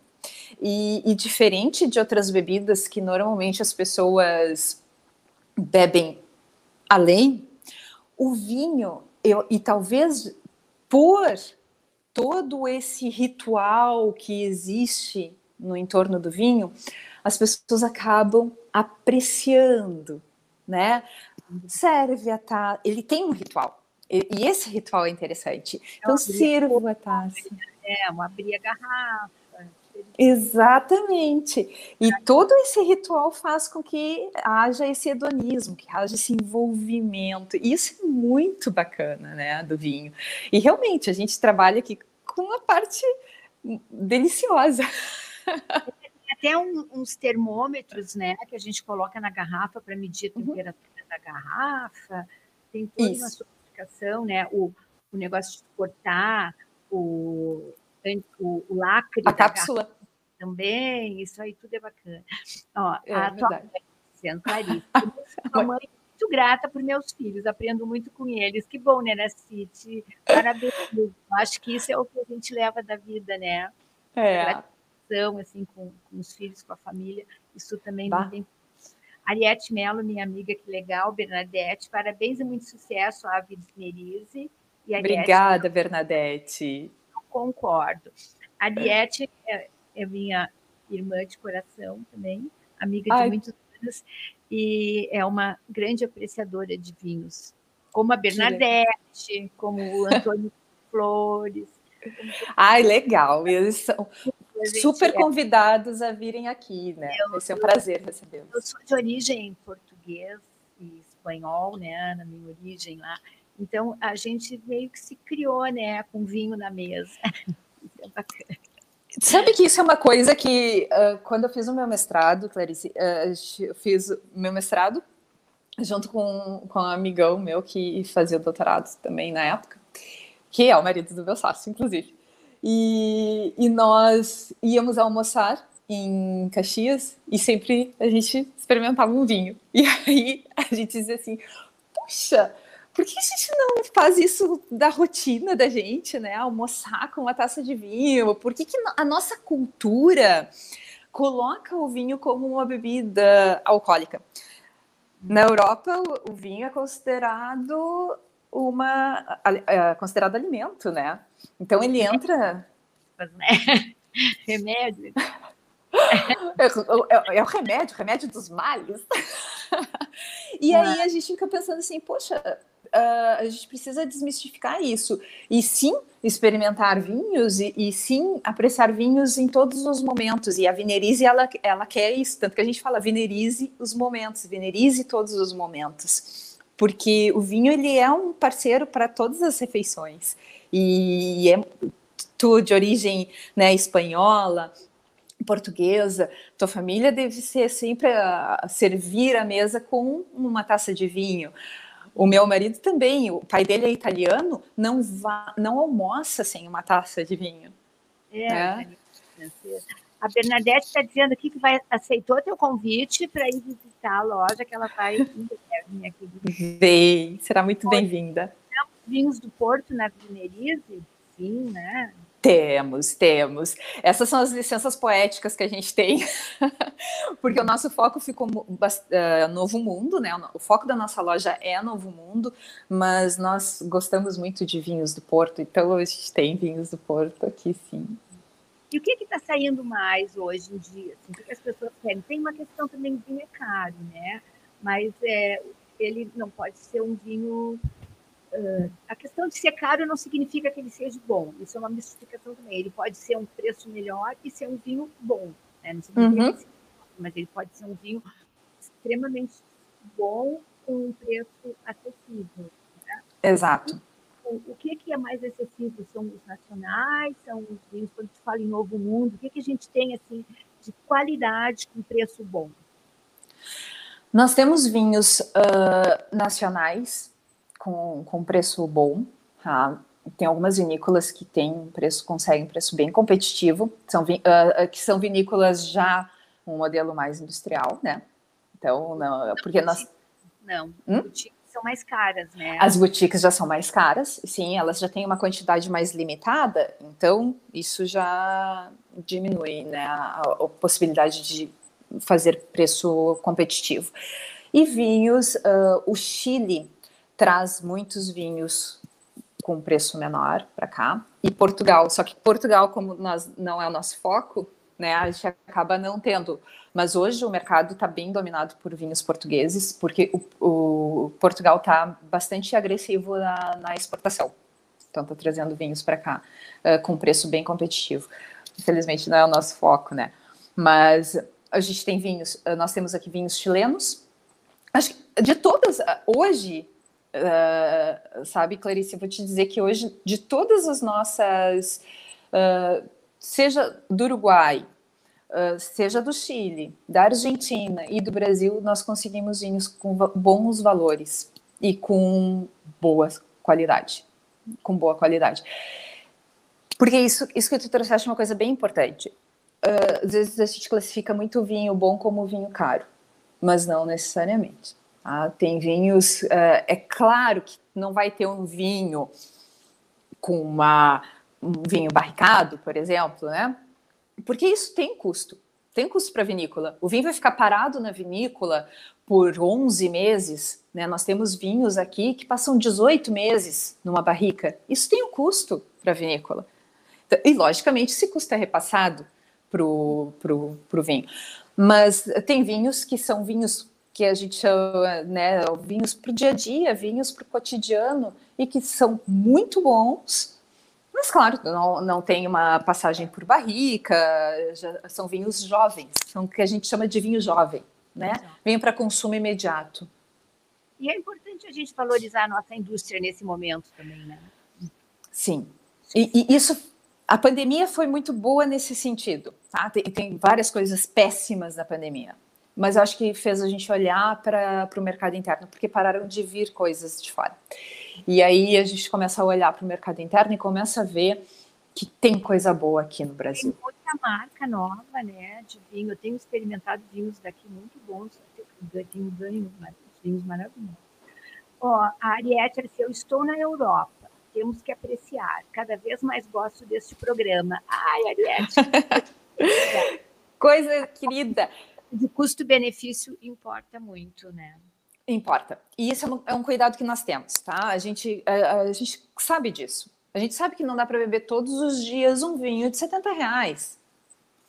E, e diferente de outras bebidas que normalmente as pessoas bebem além o vinho, eu, e talvez por todo esse ritual que existe no entorno do vinho, as pessoas acabam apreciando, né? Serve a taça, ele tem um ritual, e esse ritual é interessante. Então, sirvo a taça. É, abrir a garrafa, Exatamente. E todo esse ritual faz com que haja esse hedonismo, que haja esse envolvimento. Isso é muito bacana, né, do vinho. E realmente a gente trabalha aqui com uma parte deliciosa. Até um, uns termômetros, né, que a gente coloca na garrafa para medir a uhum. temperatura uhum. da garrafa. Tem toda Isso. uma sofisticação, né? O, o negócio de cortar o o, o lacre. A cápsula. Também, isso aí tudo é bacana. Ó, é, a tua mãe, sendo Clarice, [laughs] mãe muito grata por meus filhos, aprendo muito com eles. Que bom, né, City? Parabéns. Acho que isso é o que a gente leva da vida, né? É. Gratidão, assim, com, com, os filhos, com a família. Isso também bah. não tem. Ariete Mello, minha amiga, que legal. Bernadette, parabéns e muito sucesso à Avides Merise. Obrigada, Bernadette concordo. A Diete é, é, minha irmã de coração também, amiga de Ai. muitos anos, e é uma grande apreciadora de vinhos, como a Bernadette, como o [laughs] Antônio Flores. Ai, legal. Eles são super é. convidados a virem aqui, né? Eu, Vai ser um prazer recebê-los. Eu sou de origem portuguesa e espanhol, né, na minha origem lá. Então a gente meio que se criou, né, com vinho na mesa. Isso [laughs] é bacana. Sabe que isso é uma coisa que, uh, quando eu fiz o meu mestrado, Clarice, uh, eu fiz o meu mestrado junto com, com um amigão meu que fazia doutorado também na época, que é o marido do meu sócio, inclusive. E, e nós íamos almoçar em Caxias e sempre a gente experimentava um vinho. E aí a gente dizia assim: puxa, por que a gente não faz isso da rotina da gente, né? Almoçar com uma taça de vinho? Por que, que a nossa cultura coloca o vinho como uma bebida alcoólica? Na Europa, o vinho é considerado uma é considerado alimento, né? Então ele entra. Né? [laughs] Remédio. [laughs] É, é, é, o remédio, o remédio dos males. [laughs] e aí a gente fica pensando assim, poxa, uh, a gente precisa desmistificar isso. E sim, experimentar vinhos e, e, sim, apreciar vinhos em todos os momentos. E a Vinerize, ela, ela quer isso. Tanto que a gente fala, Vinerize os momentos, Vinerize todos os momentos. Porque o vinho, ele é um parceiro para todas as refeições. E é tu de origem né, espanhola, portuguesa, tua família deve ser sempre a, servir a mesa com uma taça de vinho. O meu marido também, o pai dele é italiano, não, vá, não almoça sem uma taça de vinho. É, né? A Bernadette está dizendo aqui que vai, aceitou teu convite para ir visitar a loja que ela vai vir aqui. Vem, será muito bem-vinda. Vinhos do Porto na Vinerize, sim, né? Temos, temos. Essas são as licenças poéticas que a gente tem, [laughs] porque o nosso foco ficou uh, Novo Mundo, né? O foco da nossa loja é Novo Mundo, mas nós gostamos muito de vinhos do Porto, então a gente tem vinhos do Porto aqui, sim. E o que está saindo mais hoje em dia? Assim, o que as pessoas querem? Tem uma questão também, é caro, né? Mas é, ele não pode ser um vinho Uh, a questão de ser caro não significa que ele seja bom. Isso é uma mistificação também. Ele pode ser um preço melhor e ser um vinho bom. Né? Não significa uhum. que seja bom, mas ele pode ser um vinho extremamente bom com um preço acessível. Né? Exato. O, o que, que é mais acessível? São os nacionais? São os vinhos, quando se fala em novo mundo, o que, que a gente tem assim de qualidade com preço bom? Nós temos vinhos uh, nacionais com, com preço bom. Tá? Tem algumas vinícolas que têm preço, conseguem um preço bem competitivo, são, uh, que são vinícolas já um modelo mais industrial, né? Então, não, porque nós. Não, hum? boutiques são mais caras, né? As boutiques já são mais caras, sim, elas já têm uma quantidade mais limitada, então isso já diminui né, a, a possibilidade de fazer preço competitivo. E vinhos, uh, o Chile traz muitos vinhos com preço menor para cá. E Portugal, só que Portugal, como nós, não é o nosso foco, né, a gente acaba não tendo. Mas hoje o mercado está bem dominado por vinhos portugueses, porque o, o Portugal está bastante agressivo na, na exportação. Então está trazendo vinhos para cá uh, com preço bem competitivo. Infelizmente não é o nosso foco, né? Mas a gente tem vinhos, nós temos aqui vinhos chilenos. Acho que de todas, hoje Uh, sabe, Clarice, eu vou te dizer que hoje, de todas as nossas, uh, seja do Uruguai, uh, seja do Chile, da Argentina e do Brasil, nós conseguimos vinhos com bons valores e com boa qualidade. Com boa qualidade. Porque isso, isso que tu trouxeste é uma coisa bem importante. às vezes a gente classifica muito vinho bom como vinho caro, mas não necessariamente. Ah, tem vinhos, uh, é claro que não vai ter um vinho com uma, um vinho barricado, por exemplo, né? Porque isso tem custo, tem custo para a vinícola. O vinho vai ficar parado na vinícola por 11 meses, né? Nós temos vinhos aqui que passam 18 meses numa barrica. Isso tem um custo para a vinícola. Então, e, logicamente, esse custo é repassado para o vinho. Mas tem vinhos que são vinhos que a gente chama, né, vinhos para o dia a dia, vinhos para o cotidiano, e que são muito bons, mas claro, não, não tem uma passagem por barrica, são vinhos jovens, são o que a gente chama de vinho jovem, né? Vinho para consumo imediato. E é importante a gente valorizar a nossa indústria nesse momento também, né? Sim. E, e isso, a pandemia foi muito boa nesse sentido, tá? Tem, tem várias coisas péssimas da pandemia, mas acho que fez a gente olhar para o mercado interno, porque pararam de vir coisas de fora. E aí a gente começa a olhar para o mercado interno e começa a ver que tem coisa boa aqui no Brasil. Tem muita marca nova, né, de vinho. Eu tenho experimentado vinhos daqui muito bons. Eu tenho ganho vinhos maravilhosos. Ó, a Ariete disse, eu estou na Europa. Temos que apreciar. Cada vez mais gosto deste programa. Ai, Ariete. [laughs] coisa querida. De custo-benefício importa muito, né? Importa. E isso é um, é um, cuidado que nós temos, tá? A gente, a, a gente sabe disso. A gente sabe que não dá para beber todos os dias um vinho de 70 reais,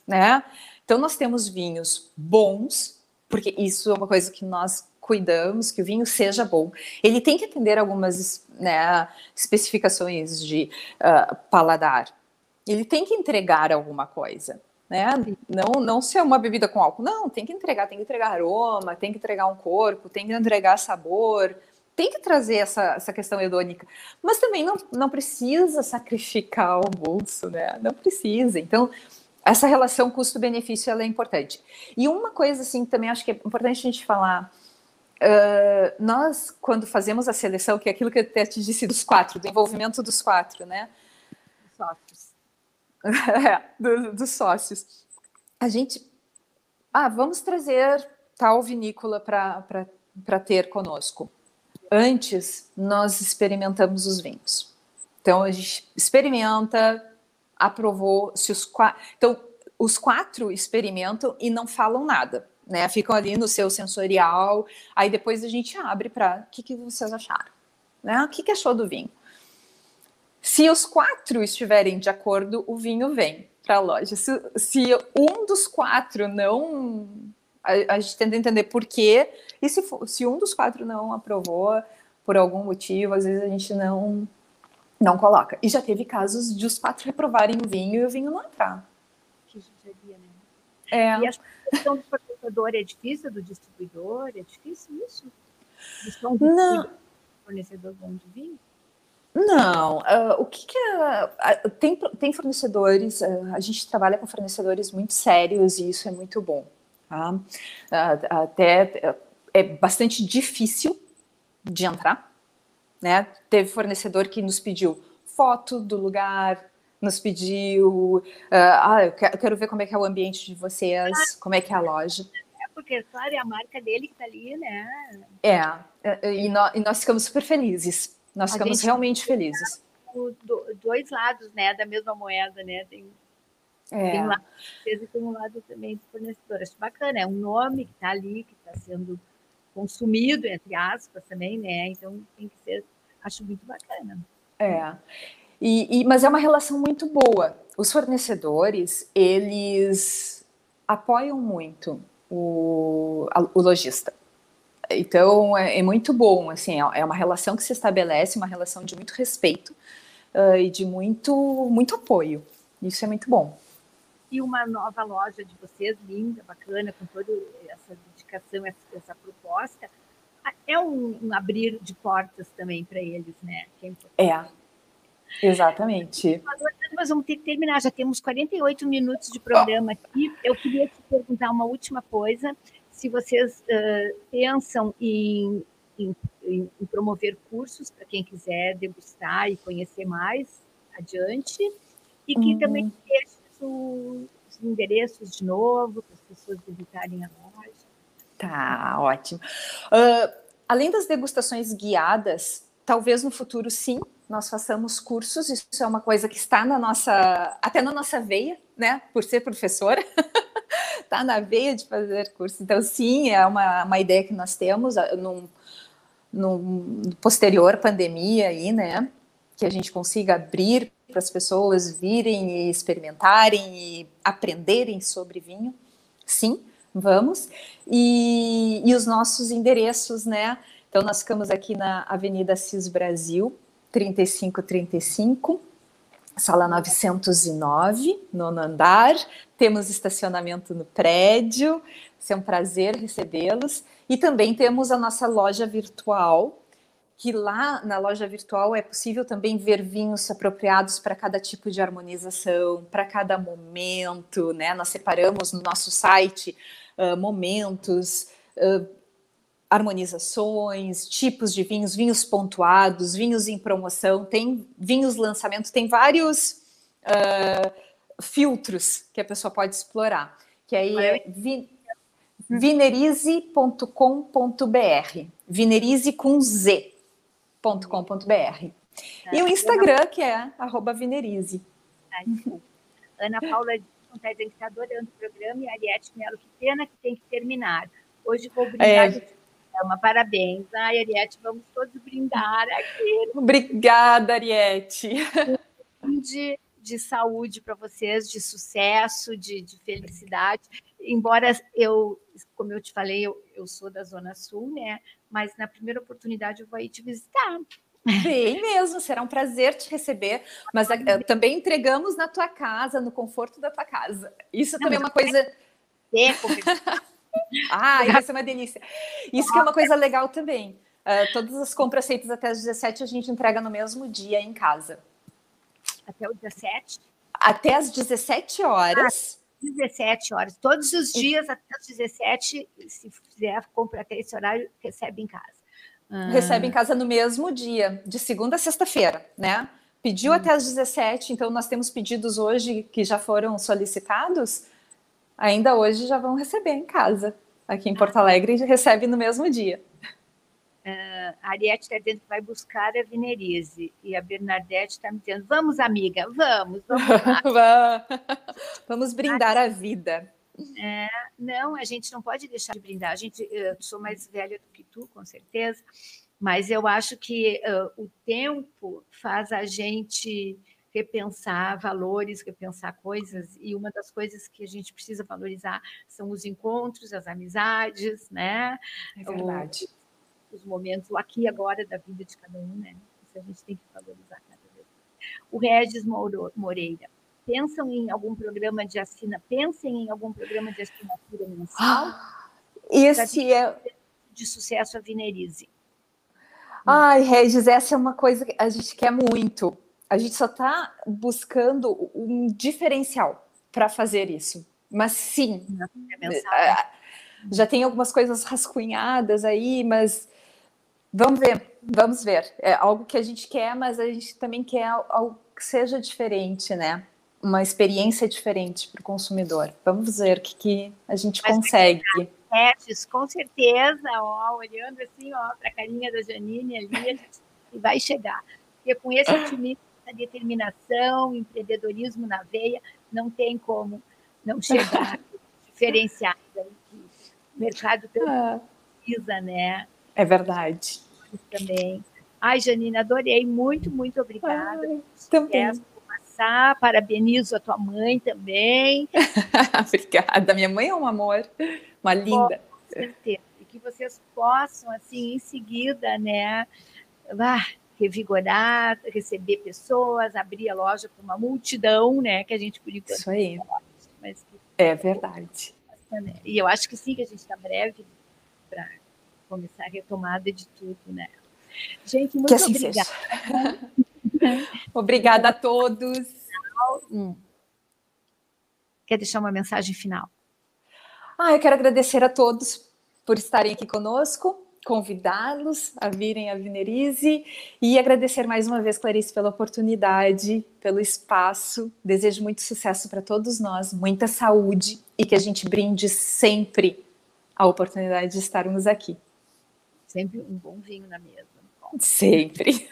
né? Então nós temos vinhos bons, porque isso é uma coisa que nós cuidamos, que o vinho seja bom. Ele tem que atender algumas né, especificações de uh, paladar. Ele tem que entregar alguma coisa né? Não, não ser uma bebida com álcool. Não, tem que entregar, tem que entregar aroma, tem que entregar um corpo, tem que entregar sabor, tem que trazer essa, essa questão hedônica. Mas também não, não precisa sacrificar o bolso, né? Não precisa. Então, essa relação custo-benefício é importante. E uma coisa assim também acho que é importante a gente falar. Uh, nós, quando fazemos a seleção, que é aquilo que eu até te disse dos quatro, do envolvimento dos quatro, né? Do, dos sócios. A gente, ah, vamos trazer tal vinícola para ter conosco. Antes, nós experimentamos os vinhos. Então, a gente experimenta, aprovou, se os quatro. Então, os quatro experimentam e não falam nada, né? Ficam ali no seu sensorial, aí depois a gente abre para o que, que vocês acharam, né? O que, que achou do vinho? Se os quatro estiverem de acordo, o vinho vem para a loja. Se, se, um dos quatro não. A, a, gente tenta entender por quê, e se, se um dos quatro não aprovou por algum motivo, às vezes a gente não não coloca. E já teve casos de os quatro reprovarem o vinho e o vinho não entrar. Que judiaria, né? É. E a questão do fornecedor é difícil, do distribuidor? É difícil isso? Não. fornecedor bom de vinho? Não, uh, o que, que é, uh, tem, tem fornecedores, uh, a gente trabalha com fornecedores muito sérios e isso é muito bom. Tá? até é bastante difícil de entrar, né? Teve fornecedor que nos pediu foto do lugar, nos pediu, ah, eu quero, ver como é que é o ambiente de vocês, como é que é a loja. É porque, claro, é a marca dele que está ali, né? É, e nós, e nós ficamos super felizes nós ficamos realmente felizes. Dois lados, né, da mesma moeda, né? Tem, é. tem um lado e tem um lado também do fornecedor. Acho bacana, é um nome que está ali, que está sendo consumido, entre aspas, também, né? Então tem que ser, acho muito bacana. É. E, e, mas é uma relação muito boa. Os fornecedores, eles apoiam muito o, o lojista. Então é, é, muito bom, assim, é, é uma relação que se estabelece, uma relação de muito respeito uh, e de muito, muito apoio. Isso é muito bom. E uma nova loja de vocês, linda, bacana, com toda essa dedicação, essa, essa proposta, é um, um, abrir de portas também para eles, né? É, é, exatamente. Nós vamos ter que terminar, já temos 48 minutos de programa aqui. Eu queria te perguntar uma última coisa se vocês uh, pensam em, em, em, promover cursos para quem quiser degustar e conhecer mais adiante, e que uhum. também deixe os endereços de novo, para as pessoas visitarem a loja. Tá, ótimo. Uh, além das degustações guiadas, talvez no futuro sim, nós façamos cursos, isso é uma coisa que está na nossa, até na nossa veia, né, por ser professora. [laughs] está na veia de fazer curso. Então, sim, é uma, uma ideia que nós temos ah, num, num posterior pandemia aí, né? Que a gente consiga abrir para as pessoas virem e experimentarem e aprenderem sobre vinho. Sim, vamos. E, e os nossos endereços, né? Então, nós ficamos aqui na Avenida Cis Brasil, 3535 sala 909, nono andar. Temos estacionamento no prédio, ser um prazer recebê-los. E também temos a nossa loja virtual, que lá na loja virtual é possível também ver vinhos apropriados para cada tipo de harmonização, para cada momento, né? Nós separamos no nosso site uh, momentos, uh, harmonizações, tipos de vinhos, vinhos pontuados, vinhos em promoção, tem vinhos lançamento, tem vários uh, filtros que a pessoa pode explorar, que aí é vi, vinerize.com.br, vinerize com z.com.br. E o Instagram, que é arroba vinerize. Ana Paula está dizendo que está adorando o programa e a Ariete Melo, que pena que tem que terminar. Hoje vou brindar é. Programa. Parabéns. Ai, Ariete, vamos todos brindar aqui. Obrigada, Ariete. De, de saúde para vocês, de sucesso, de, de, felicidade. Embora eu, como eu te falei, eu, eu sou da Zona Sul, né? Mas na primeira oportunidade eu vou aí te visitar. Bem mesmo, será um prazer te receber, mas uh, também entregamos na tua casa, no conforto da tua casa. Isso Não, também é uma coisa. É, ah, vai ser uma delícia. Isso que é uma coisa legal também. Uh, todas as compras feitas até as 17 a gente entrega no mesmo dia em casa. Até o 17? Até as 17 horas. Ah, 17 horas. Todos os dias até as 17, se fizer compra até esse horário, recebe em casa. Ah. Recebe em casa no mesmo dia, de segunda a sexta-feira, né? Pediu hum. até as 17, então nós temos pedidos hoje que já foram solicitados ainda hoje já vão receber em casa. Aqui em Porto Alegre recebe no mesmo dia. Uh, a Ariete está dizendo que vai buscar a Vinerize. E a Bernadette está me dizendo: vamos, amiga, vamos, vamos. [laughs] vamos brindar a vida. É, não, a gente não pode deixar de brindar. A gente, eu sou mais velha do que tu, com certeza, mas eu acho que uh, o tempo faz a gente repensar valores, repensar coisas, e uma das coisas que a gente precisa valorizar são os encontros, as amizades, né? É verdade. O, os momentos, o aqui e agora da vida de cada um, né? Isso a gente tem que valorizar cada vez. O Regis Moreira, pensam em algum programa de assina, pensem em algum programa de assinatura mensal? [gasps] Ah, esse é de sucesso a Vinerize. Ai, Regis, essa é uma coisa que a gente quer muito a gente só está buscando um diferencial para fazer isso. Mas sim, é já tem algumas coisas rascunhadas aí, mas vamos ver, vamos ver. É algo que a gente quer, mas a gente também quer algo que seja diferente, né? Uma experiência diferente para o consumidor. Vamos ver o que, que a gente mas consegue. Testes, com certeza, ó, olhando assim, ó, para a carinha da Janine ali, a gente vai chegar. Porque com esse [clears throat] otimismo essa determinação, empreendedorismo na veia, não tem como não chegar [laughs] diferenciada. O mercado ah. precisa, né? É verdade. Também. Ai, Janine, adorei. Muito, muito obrigada. Ai, também. Passar. Parabenizo a tua mãe também. [laughs] obrigada. Minha mãe é um amor, uma linda. Com certeza. E que vocês possam, assim, em seguida, né? Ah, revigorar, receber pessoas, abrir a loja para uma multidão, né? Que a gente por enquanto. Isso aí. Mas que... É verdade. E eu acho que sim, que a gente está breve para começar a retomada de tudo, né? Gente, muito assim obrigada. [laughs] obrigada a todos. Hum. Quer deixar uma mensagem final? Ah, eu quero agradecer a todos por estarem aqui conosco convidá-los a virem a Vinerize e agradecer mais uma vez, Clarice, pela oportunidade, pelo espaço. Desejo muito sucesso para todos nós, muita saúde e que a gente brinde sempre a oportunidade de estarmos aqui. Sempre um bom vinho na mesa. Sempre.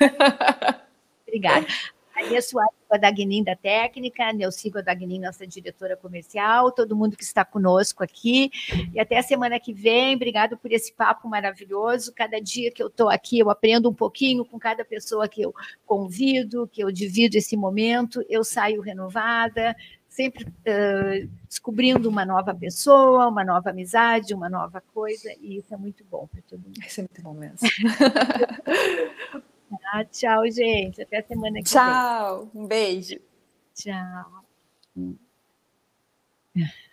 [laughs] Obrigada. Maria Soares Guadagnin da técnica, Neuci Guadagnin, nossa diretora comercial, todo mundo que está conosco aqui. E até a semana que vem. Obrigado por esse papo maravilhoso. Cada dia que eu estou aqui, eu aprendo um pouquinho com cada pessoa que eu convido, que eu divido esse momento. Eu saio renovada, sempre uh, descobrindo uma nova pessoa, uma nova amizade, uma nova coisa, e isso é muito bom para todo mundo. Isso é muito bom mesmo. [laughs] Ah, tchau, gente. Até semana que tchau. vem. Tchau. Um beijo. Tchau. [laughs]